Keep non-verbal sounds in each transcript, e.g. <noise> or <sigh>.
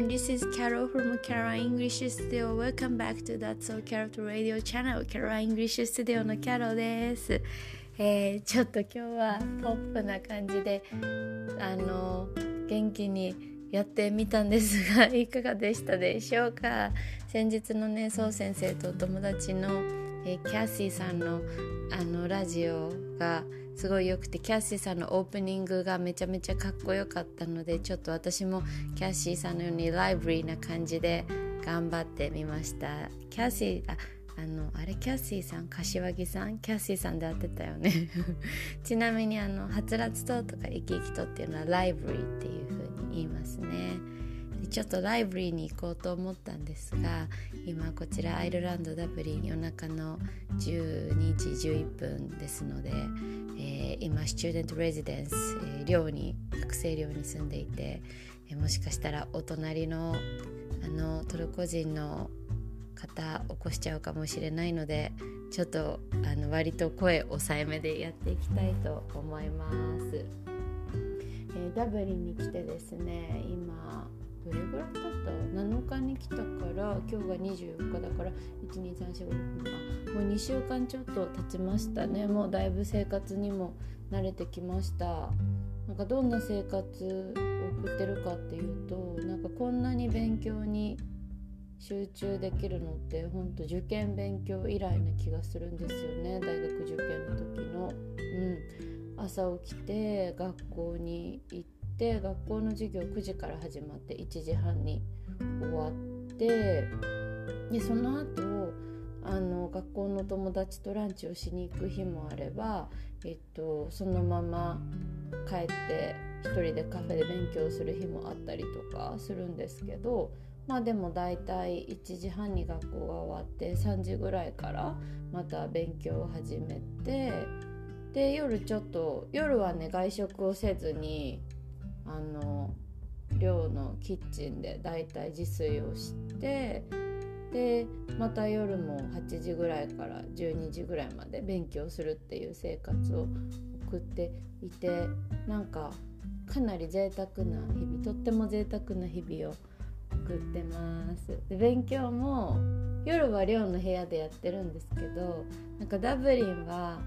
everyone, this is Carol from Carol English Studio. Welcome back to That's So Carol Radio Channel. Carol English Studio の Carol です。えー、ちょっと今日はポップな感じで、あの、元気にやってみたんですが、いかがでしたでしょうか先日のね、そう先生とお友達の、えー、キャッシーさんのあのラジオがすごい良くてキャッシーさんのオープニングがめちゃめちゃかっこよかったのでちょっと私もキャッシーさんのようにライブリーな感じで頑張ってみました。キャッシーああのあれ？キャッシーさん？柏木さん？キャッシーさんで会ってたよね。<laughs> ちなみにあのはつらつととか生き生きとっていうのはライブリーっていう風に言いますね。ちょっとライブリーに行こうと思ったんですが今こちらアイルランドダブリン夜中の12時11分ですので、えー、今スチューデントレジデンス、えー、寮に学生寮に住んでいて、えー、もしかしたらお隣のあのトルコ人の方起こしちゃうかもしれないのでちょっとあの割と声抑えめでやっていきたいと思います、えー、ダブリンに来てですね今どれぐらい経った？7日に来たから今日が24日だから12345あもう2週間ちょっと経ちましたね。もうだいぶ生活にも慣れてきました。なんかどんな生活を送ってるかっていうとなんかこんなに勉強に集中できるのってほんと受験勉強以来な気がするんですよね。大学受験の時の。うん、朝起きて学校に行ってて学校の授業9時から始まって1時半に終わってでその後あの学校の友達とランチをしに行く日もあれば、えっと、そのまま帰って1人でカフェで勉強する日もあったりとかするんですけどまあでも大体1時半に学校が終わって3時ぐらいからまた勉強を始めてで夜ちょっと夜はね外食をせずにあの寮のキッチンでだいたい自炊をしてでまた夜も8時ぐらいから12時ぐらいまで勉強するっていう生活を送っていてなんかかなり贅沢な日々とっても贅沢な日々を送ってます。で勉強も夜は寮の部屋でやってるんですけどなんかダブリンは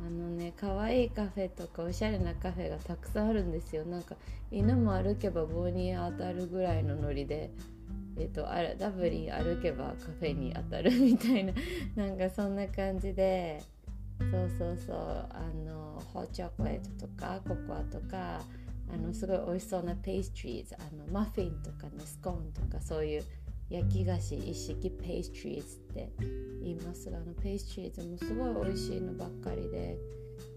あのね可愛いカフェとかおしゃれなカフェがたくさんあるんですよ。なんか犬も歩けば棒に当たるぐらいのノリでえ、ー、とあダブリン歩けばカフェに当たるみたいな <laughs> なんかそんな感じでそうそうそう。あのホッチョコレートとかココアとかあのすごい美味しそうなペーストリーズ。あのマフィンとかねスコーンとかそういう焼き菓子一式ペーストリーズって言いますがあのペーストリーズもすごい美味しいのばっかりで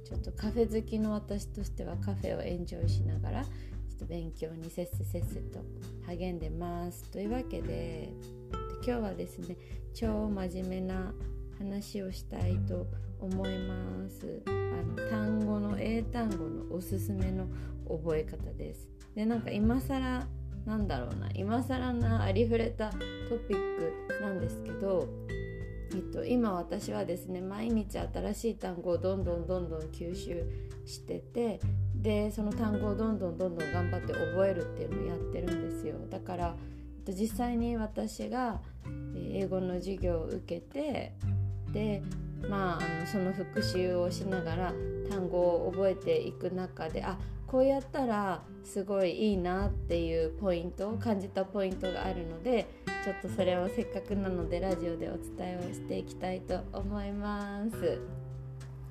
ちょっとカフェ好きの私としてはカフェをエンジョイしながらちょっと勉強にせっせせっせと励んでますというわけで今日はですね超真面目な話をしたいと思います。あの単語の英単語のおすすめの覚え方です。でなんか今更なんだろうな今更なありふれたトピックなんですけど、えっと、今私はですね毎日新しい単語をどんどんどんどん吸収しててでその単語をどんどんどんどん頑張って覚えるっていうのをやってるんですよ。だから、実際に私が英語の授業を受けてでまあ、あのその復習をしながら単語を覚えていく中であこうやったらすごいいいなっていうポイントを感じたポイントがあるのでちょっとそれをせっかくなのでラジオでお伝えをしていきたいと思います。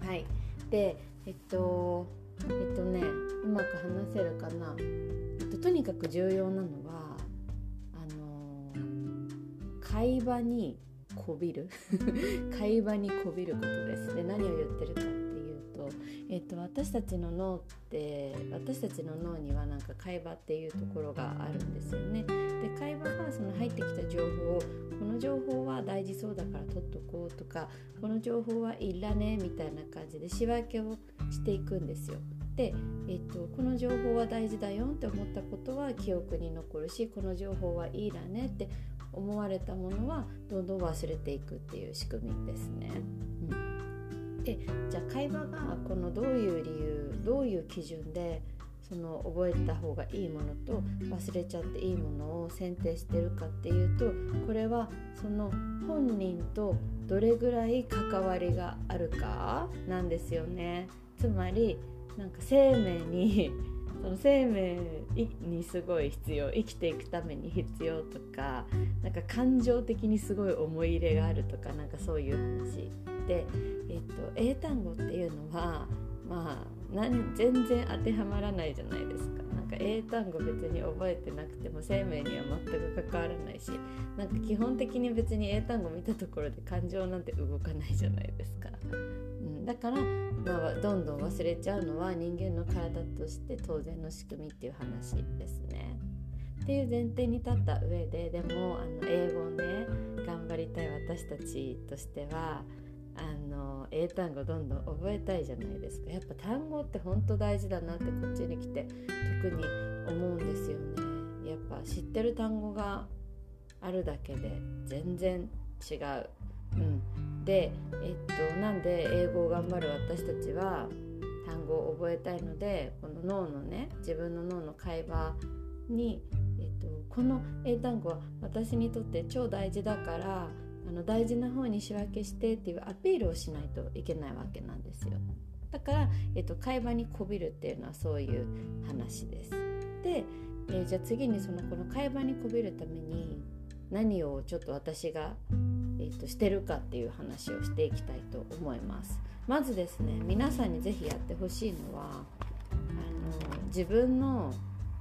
はい。でえっとえっとねうまく話せるかな、えっと、とにかく重要なのはあの会話にこびる。<laughs> 会話にこびることです。で何を言ってるかえっと、私たちの脳って私たちの脳にはなんか会話っていうところがあるんですよね。で会話がその入ってきた情報をこの情報は大事そうだから取っとこうとかこの情報はいらねみたいな感じで仕分けをしていくんですよ。で、えっと、この情報は大事だよって思ったことは記憶に残るしこの情報はいいらねって思われたものはどんどん忘れていくっていう仕組みですね。うんでじゃあ会話がこのどういう理由どういう基準でその覚えた方がいいものと忘れちゃっていいものを選定してるかっていうとこれはその本人とどれぐらい関わりがあるかなんですよね。つまりなんか生命に <laughs> その生命にすごい必要生きていくために必要とかなんか感情的にすごい思い入れがあるとかなんかそういう話、えっと、英単語っていうのはまあ全然当てはまらないじゃないですか。なんか英単語別に覚えてなくても生命には全く関わらないしなんか基本的に別に英単語見たところで感情なんて動かないじゃないですか。うん、だから、まあ、どんどん忘れちゃうのは人間の体として当然の仕組みっていう話ですね。っていう前提に立った上ででもあの英語をね頑張りたい私たちとしてはあの英単語どんどん覚えたいじゃないですか。やっぱ単語って本当大事だなってこっちに来て特に思うんですよね。やっぱ知ってる単語があるだけで全然違う、うん、でえっとなんで英語を頑張る私たちは単語を覚えたいのでこの脳のね自分の脳の会話に、えっと、この英単語は私にとって超大事だからあの大事な方に仕分けしてっていうアピールをしないといけないわけなんですよ。だから、えっと、会話にこびるっていうのはそういう話です。で、えー、じゃあ次にそのこの会話にこびるために何をちょっと私が、えーと、してるかっていう話をしていきたいと思います。まずですね皆さんに是非やってほしいのはあの自分の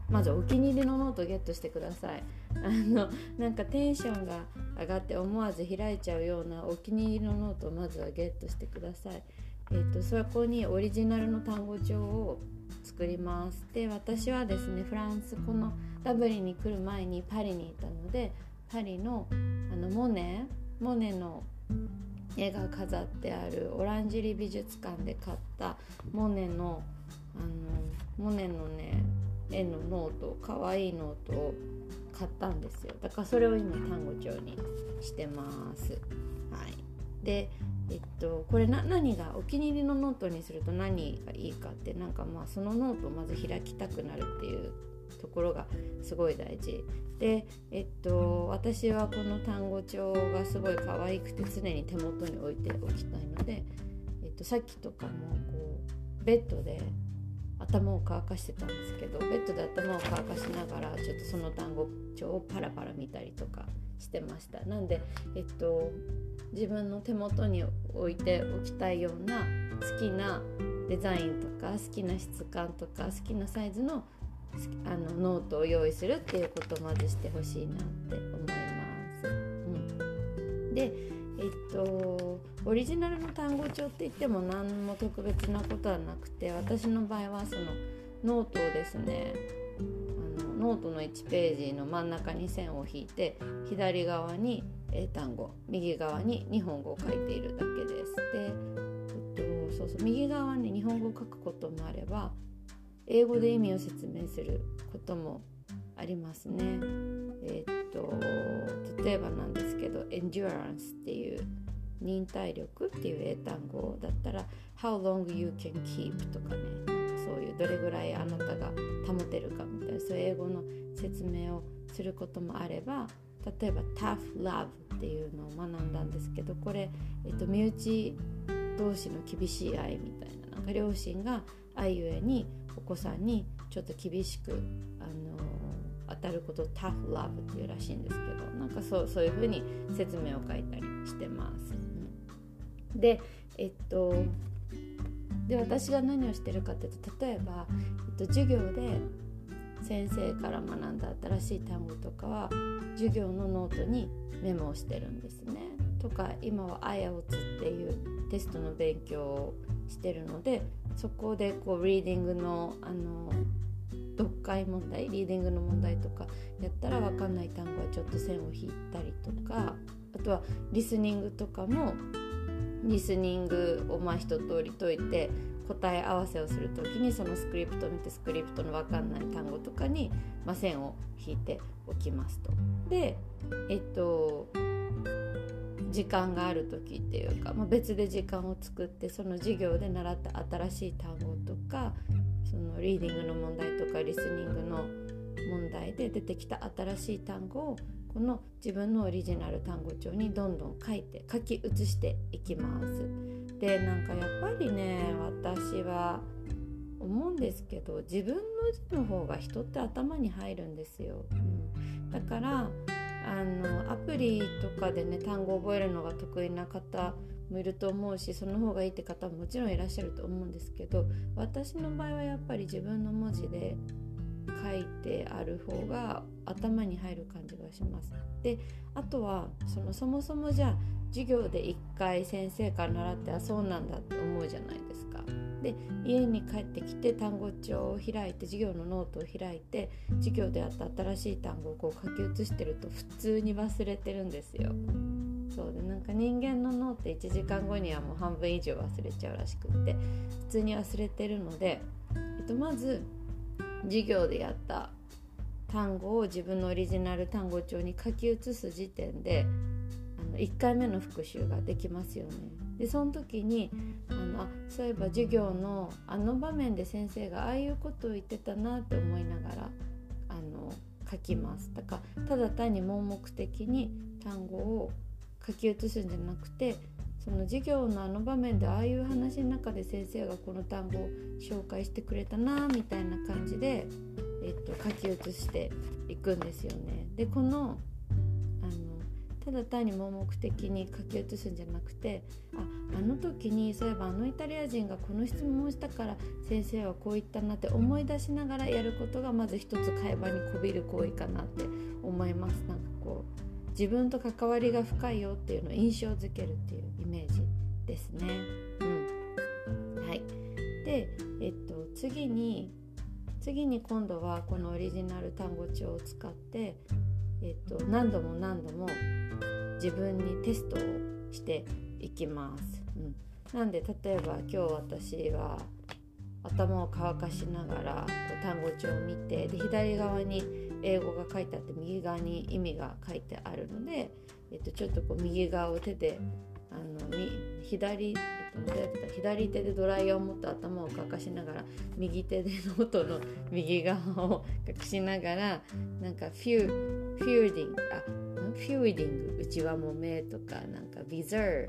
まずお気に入りのノートをゲットしてください。あのなんかテンションが上がって思わず開いちゃうようなお気に入りのノートをまずはゲットしてください。えーと、そこにオリジナルの単語帳を作りますで私はですねフランスこのダブリンに来る前にパリにいたのでパリのあのモネモネの絵が飾ってあるオランジュリ美術館で買ったモネのあのモネのね絵のノートかわいいノートを買ったんですよ。だからそれを今単語帳にしてます。はい。でえっとこれ何がお気に入りのノートにすると何がいいかってなんかまあそのノートをまず開きたくなるっていうところがすごい大事。でえっと私はこの単語帳がすごい可愛くて常に手元に置いておきたいので、えっと、さっきとかもこうベッドで頭を乾かしてたんですけどベッドで頭を乾かしながらちょっとその単語帳をパラパラ見たりとかしてましたなんでえっと自分の手元に置いておきたいような好きなデザインとか好きな質感とか好きなサイズのあのノートを用意するっていうことをまずしてほしいなって思います。うん、でえっとオリジナルの単語帳って言っても何も特別なことはなくて私の場合はそのノートをですねあのノートの1ページの真ん中に線を引いて左側に英単語右側に日本語を書いているだけです。で、えっと、そうそう右側に日本語を書くこともあれば英語で意味を説明することもありますね。え、っと例えばなんですけど endurance っていう忍耐力っていう英単語だったら how long you can keep とかねなんかそういうどれぐらいあなたが保てるかみたいなそういう英語の説明をすることもあれば例えば tough love っていうのを学んだんですけどこれ、えっと、身内同士の厳しい愛みたいななんか両親が愛ゆえにお子さんにちょっと厳しくあの当たることタフラブっていうらしいんですけどなんかそうそういうふうに説明を書いたりしてます。うん、でえっとで私が何をしてるかっていうと例えば、えっと、授業で先生から学んだ新しい単語とかは授業のノートにメモをしてるんですね。とか今は IELTS っていうテストの勉強をしてるのでそこでこうリーディングのあの読解問題リーディングの問題とかやったら分かんない単語はちょっと線を引いたりとかあとはリスニングとかもリスニングをまあ一通り解いて答え合わせをする時にそのスクリプトを見てスクリプトの分かんない単語とかに、まあ、線を引いておきますと。でえっと時間がある時っていうか、まあ、別で時間を作ってその授業で習った新しい単語とかそのリーディングの問題とかリスニングの問題で出てきた新しい単語をこの自分のオリジナル単語帳にどんどん書いて書き写していきます。でなんかやっぱりね私は思うんですけど自分の字の方が人って頭に入るんですよ。うん、だからあのアプリとかでね単語を覚えるのが得意な方もいると思うしその方がいいって方ももちろんいらっしゃると思うんですけど私の場合はやっぱり自分の文字で書いてある方が頭に入る感じがします。であとはそのそもそもじゃあ授業で1回先生から習ってあそうなんだって思うじゃないですか。で家に帰ってきて単語帳を開いて授業のノートを開いて授業であった新しい単語をこう書き写してると普通に忘れてるんですよ。そうでなんか人間の脳って1時間後にはもう半分以上忘れちゃうらしくって普通に忘れてるので、えっと、まず授業でやった単語を自分のオリジナル単語帳に書き写す時点であの1回目の復習ができますよね。でその時にあのあそういえば授業のあの場面で先生がああいうことを言ってたなって思いながらあの書きますだからただ単に盲目的に単語を書き写すんじゃなくてその授業のあの場面でああいう話の中で先生がこの単語を紹介してくれたなみたいな感じで、えっと、書き写していくんですよね。でこのあのただ単に盲目的に書き写すんじゃなくてああの時にそういえばあのイタリア人がこの質問をしたから先生はこう言ったなって思い出しながらやることがまず一つ会話にこびる行為かなって思います。なんか自分と関わりが深いよっていうのを印象づけるっていうイメージですね。うん、はいで、えっと、次に次に今度はこのオリジナル単語帳を使って、えっと、何度も何度も自分にテストをしていきます。うん、なんで例えば今日私は頭を乾かしながら単語帳を見てで左側に英語が書いてあって右側に意味が書いてあるので、えっと、ちょっとこう右側を手であの左、えっと、左手でドライヤーを持って頭を乾かしながら右手でノートの右側を隠しながらなんか feu feuding あ feuding うちわもめとかなんか bizarre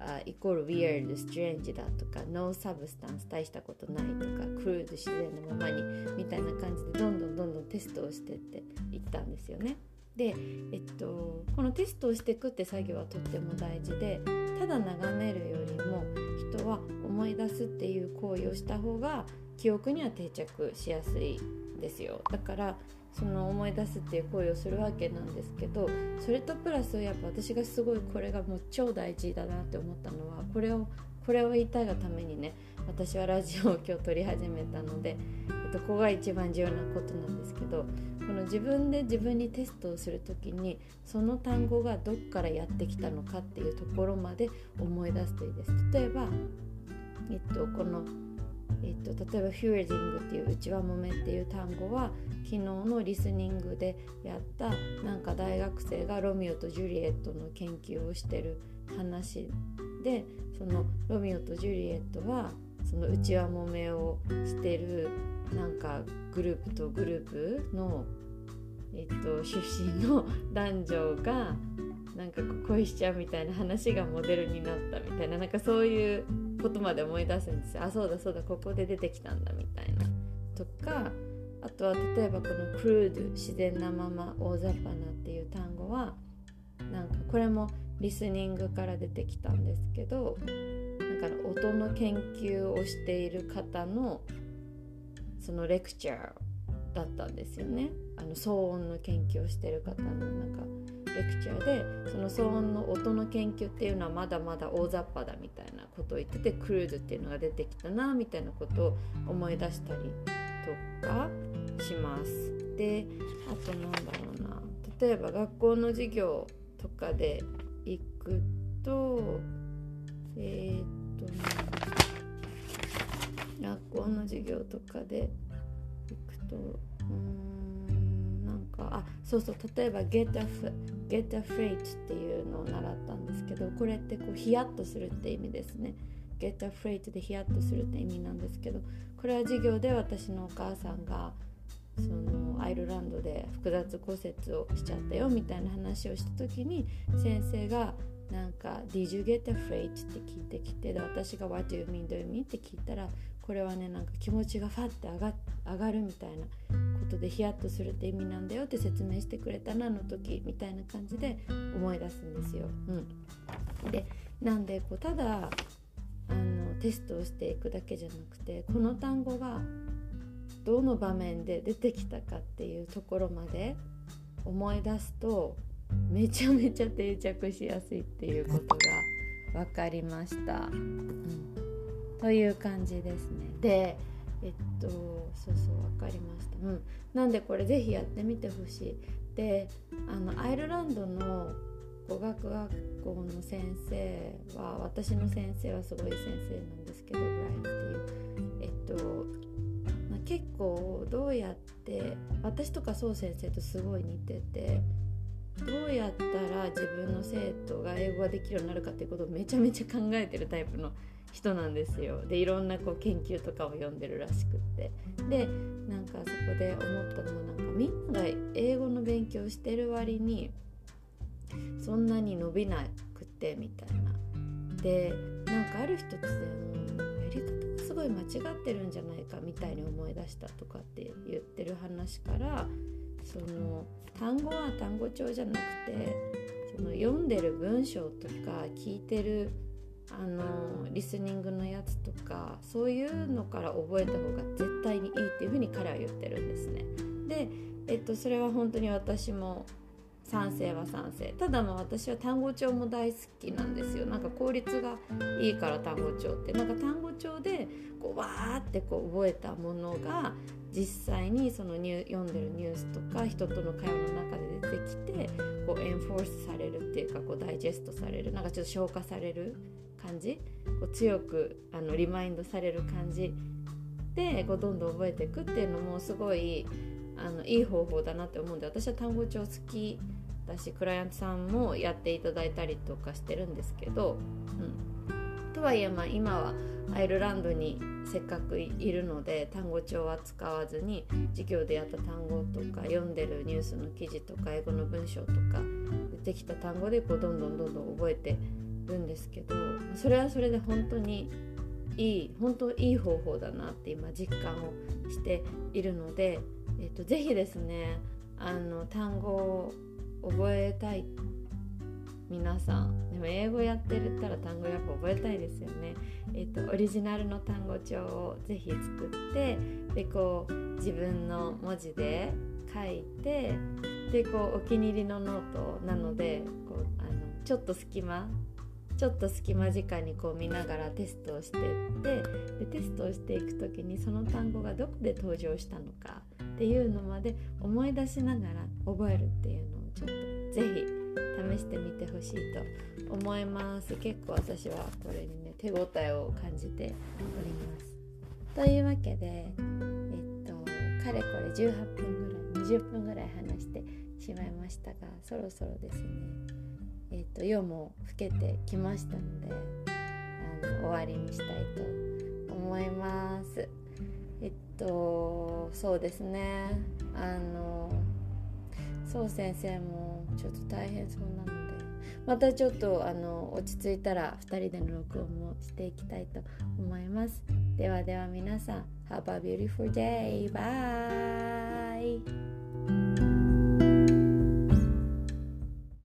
あイコール weird、strange だとか no substance 大したことないとか crude 自然のままにみたいな感じでどんどんどんどんテストをしてっていったんですよね。で、えっと、このテストをしていくって作業はとっても大事でただ眺めるよりも人は思い出すっていう行為をした方が記憶には定着しやすいですよだからその思い出すっていう行為をするわけなんですけどそれとプラスやっぱ私がすごいこれがもう超大事だなって思ったのはこれをこれを言いたいがためにね私はラジオを今日撮り始めたので、えっと、ここが一番重要なことなんですけどこの自分で自分にテストをする時にその単語がどっからやってきたのかっていうところまで思い出すといいです。例えば、えっと、このえっと、例えば「フューディング」っていう「うちわもめ」っていう単語は昨日のリスニングでやったなんか大学生がロミオとジュリエットの研究をしてる話でそのロミオとジュリエットはそのうちわもめをしてるなんかグループとグループの、えっと、出身の男女がなんか恋しちゃうみたいな話がモデルになったみたいななんかそういうことまで思い出すんですよ。あそうだそうだここで出てきたんだみたいな。とかあとは例えばこの「クルード」自然なまま大雑把なっていう単語はなんかこれもリスニングから出てきたんですけどなんか音の研究をしている方のそのレクチャーだったんですよね。あの騒音の研究をしてる方のなんかレクチャーでその騒音の音の研究っていうのはまだまだ大雑把だみたいなことを言っててクルーズっていうのが出てきたなみたいなことを思い出したりとかします。であとなんだろうな例えば学校の授業とかで行くとえー、っと学校の授業とかで行くとうんなんかあそうそう例えば get, a, get afraid っていうのを習ったんですけどこれってこうヒヤッとするって意味ですね get afraid でヒヤッとするって意味なんですけどこれは授業で私のお母さんがそのアイルランドで複雑骨折をしちゃったよみたいな話をした時に先生がなんか「Did you get afraid?」って聞いてきてで私が「What do you mean? Do you mean?」って聞いたらこれはねなんか気持ちがファッて上が上がるみたいなことでヒヤッとするって意味なんだよって説明してくれたなあの時みたいな感じで思い出すんですよ。うん、でなんでこうただあのテストをしていくだけじゃなくてこの単語がどの場面で出てきたかっていうところまで思い出すとめちゃめちゃ定着しやすいっていうことが分かりました。うん、という感じですね。でえっとそうそう分かりました。うん、なんでこれ是非やってみてほしい。であのアイルランドの語学学校の先生は私の先生はすごい先生なんですけどブライアンっていうえっと、まあ、結構どうやって私とかそう先生とすごい似ててどうやったら自分の生徒が英語ができるようになるかっていうことをめちゃめちゃ考えてるタイプの人なんですよ。でいろんなこう研究とかを読んでるらしくってでなんかそこで思ったのはなんかみんなが英語の勉強してる割にそんなに伸びなくてみたいな。でなんかある日突然やり方がすごい間違ってるんじゃないかみたいに思い出したとかって言ってる話からその単語は単語帳じゃなくてその読んでる文章とか聞いてるあのリスニングのやつとかそういうのから覚えた方が絶対にいいっていうふうに彼は言ってるんですね。で、えっと、それは本当に私も賛成は賛成。ただまあ私は単語帳も大好きなんですよ。なんか効率がいいから単語帳って。なんか単語帳でこうわーってこう覚えたものが実際にそのニュ読んでるニュースとか人との会話の中で出てきてこうエンフォースされるっていうかこうダイジェストされるなんかちょっと消化される感じこう強くあのリマインドされる感じでこうどんどん覚えていくっていうのもすごいあのいい方法だなって思うんで私は単語帳好きだしクライアントさんもやっていただいたりとかしてるんですけど、うん、とはいえまあ今はアイルランドにせっかくいるので単語帳は使わずに授業でやった単語とか読んでるニュースの記事とか英語の文章とか出てきた単語でこうどんどんどんどん覚えてるんですけどそれはそれで本当にいい本当いい方法だなって今実感をしているので、えっと、ぜひですねあの単語を覚えたい皆さんでも英語やってるったら単語やっぱ覚えたいですよね。えっ、とオリジナルの単語帳をぜひ作ってでこう自分の文字で書いてでこうお気に入りのノートなのでこうあのちょっと隙間ちょっと隙間時間にこう見ながらテストをしてってでテストをしていく時にその単語がどこで登場したのかっていうのまで思い出しながら覚えるっていうのをちょっとぜひ試してみてほしいと思います。結構私はこれにね手応えを感じております。というわけでえっとかれこれ18分ぐらい20分ぐらい話してしまいましたがそろそろですねえーと、夜も更けてきましたのであの終わりにしたいと思います。えっとそうですね。あのそう先生もちょっと大変そうなのでまたちょっとあの落ち着いたら2人での録音もしていきたいと思います。ではでは皆さん Have a beautiful day! Bye!